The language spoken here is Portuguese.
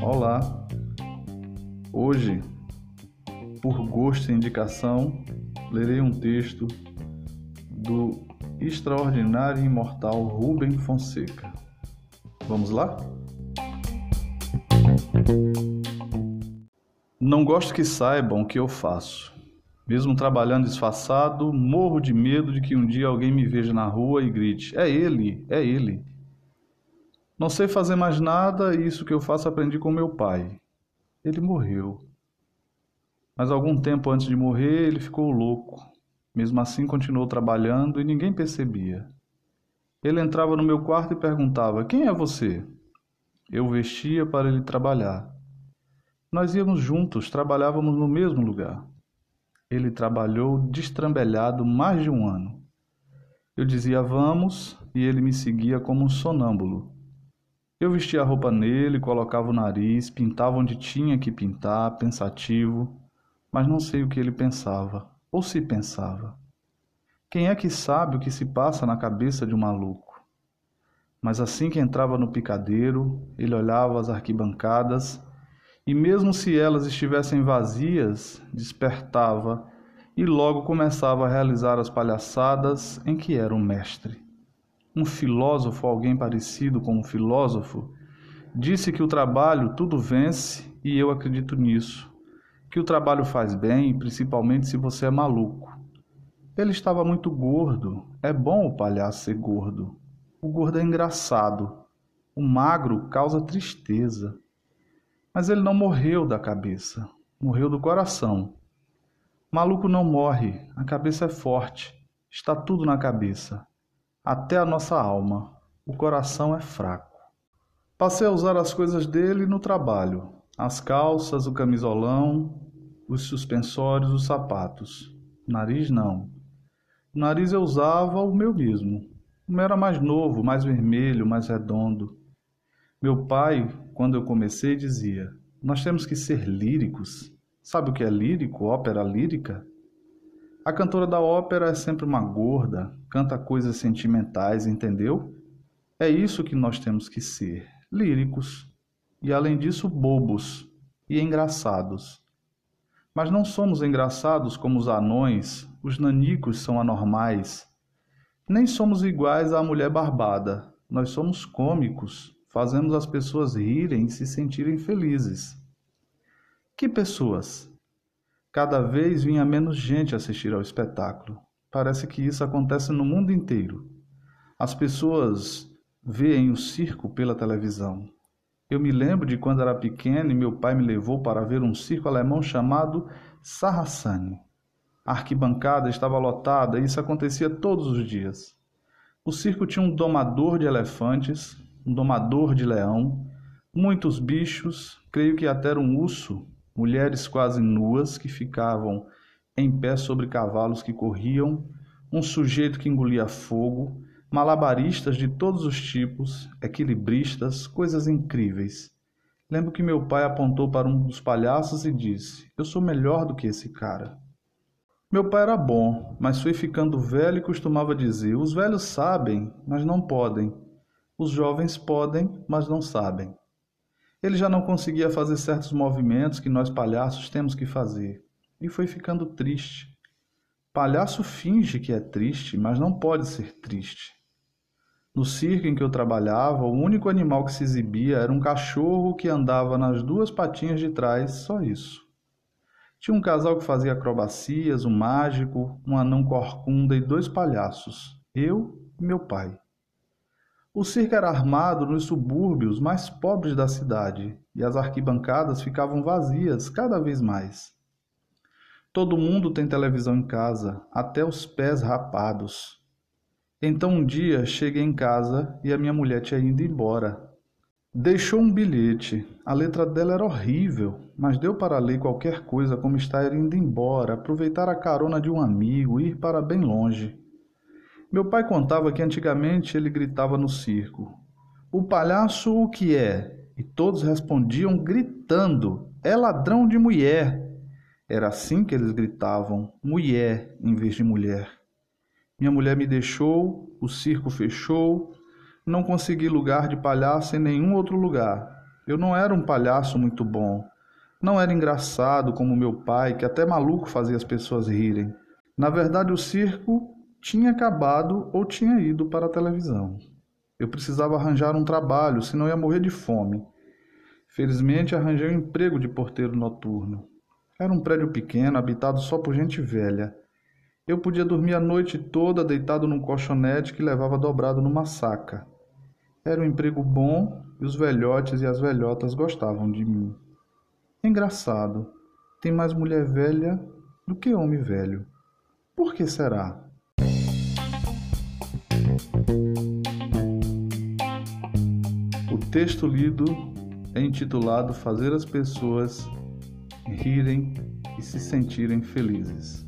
Olá! Hoje, por gosto e indicação, lerei um texto do extraordinário e imortal Rubem Fonseca. Vamos lá? Não gosto que saibam o que eu faço. Mesmo trabalhando disfarçado, morro de medo de que um dia alguém me veja na rua e grite: É ele, é ele. Não sei fazer mais nada e isso que eu faço aprendi com meu pai. Ele morreu. Mas algum tempo antes de morrer, ele ficou louco. Mesmo assim, continuou trabalhando e ninguém percebia. Ele entrava no meu quarto e perguntava: Quem é você? Eu vestia para ele trabalhar. Nós íamos juntos, trabalhávamos no mesmo lugar. Ele trabalhou destrambelhado mais de um ano. Eu dizia vamos e ele me seguia como um sonâmbulo. Eu vestia a roupa nele, colocava o nariz, pintava onde tinha que pintar, pensativo, mas não sei o que ele pensava, ou se pensava. Quem é que sabe o que se passa na cabeça de um maluco? Mas assim que entrava no picadeiro, ele olhava as arquibancadas e mesmo se elas estivessem vazias, despertava e logo começava a realizar as palhaçadas em que era um mestre. Um filósofo, alguém parecido com um filósofo, disse que o trabalho tudo vence e eu acredito nisso. Que o trabalho faz bem, principalmente se você é maluco. Ele estava muito gordo. É bom o palhaço ser gordo. O gordo é engraçado. O magro causa tristeza. Mas ele não morreu da cabeça, morreu do coração. Maluco não morre, a cabeça é forte, está tudo na cabeça, até a nossa alma. O coração é fraco. Passei a usar as coisas dele no trabalho: as calças, o camisolão, os suspensórios, os sapatos. Nariz não. O nariz eu usava o meu mesmo. O meu era mais novo, mais vermelho, mais redondo. Meu pai, quando eu comecei, dizia: Nós temos que ser líricos. Sabe o que é lírico? Ópera lírica? A cantora da ópera é sempre uma gorda, canta coisas sentimentais, entendeu? É isso que nós temos que ser: líricos. E além disso, bobos e engraçados. Mas não somos engraçados como os anões, os nanicos são anormais. Nem somos iguais à mulher barbada, nós somos cômicos fazemos as pessoas rirem e se sentirem felizes. Que pessoas? Cada vez vinha menos gente assistir ao espetáculo. Parece que isso acontece no mundo inteiro. As pessoas veem o circo pela televisão. Eu me lembro de quando era pequeno e meu pai me levou para ver um circo alemão chamado Sarrasane. A arquibancada estava lotada e isso acontecia todos os dias. O circo tinha um domador de elefantes, um domador de leão, muitos bichos, creio que até um urso, mulheres quase nuas que ficavam em pé sobre cavalos que corriam, um sujeito que engolia fogo, malabaristas de todos os tipos, equilibristas, coisas incríveis. Lembro que meu pai apontou para um dos palhaços e disse: Eu sou melhor do que esse cara. Meu pai era bom, mas foi ficando velho e costumava dizer: Os velhos sabem, mas não podem. Os jovens podem, mas não sabem. Ele já não conseguia fazer certos movimentos que nós palhaços temos que fazer, e foi ficando triste. Palhaço finge que é triste, mas não pode ser triste. No circo em que eu trabalhava, o único animal que se exibia era um cachorro que andava nas duas patinhas de trás, só isso. Tinha um casal que fazia acrobacias, um mágico, um anão corcunda e dois palhaços, eu e meu pai. O circo era armado nos subúrbios mais pobres da cidade e as arquibancadas ficavam vazias cada vez mais. Todo mundo tem televisão em casa, até os pés rapados. Então um dia cheguei em casa e a minha mulher tinha ido embora. Deixou um bilhete. A letra dela era horrível, mas deu para ler qualquer coisa como estar indo embora, aproveitar a carona de um amigo, ir para bem longe. Meu pai contava que antigamente ele gritava no circo: O palhaço o que é? E todos respondiam gritando: É ladrão de mulher. Era assim que eles gritavam: mulher em vez de mulher. Minha mulher me deixou, o circo fechou, Não consegui lugar de palhaço em nenhum outro lugar. Eu não era um palhaço muito bom. Não era engraçado como meu pai, que até maluco fazia as pessoas rirem. Na verdade, o circo tinha acabado ou tinha ido para a televisão. Eu precisava arranjar um trabalho, senão ia morrer de fome. Felizmente, arranjei um emprego de porteiro noturno. Era um prédio pequeno, habitado só por gente velha. Eu podia dormir a noite toda deitado num colchonete que levava dobrado numa saca. Era um emprego bom e os velhotes e as velhotas gostavam de mim. Engraçado, tem mais mulher velha do que homem velho. Por que será? O texto lido é intitulado Fazer as pessoas rirem e se sentirem felizes.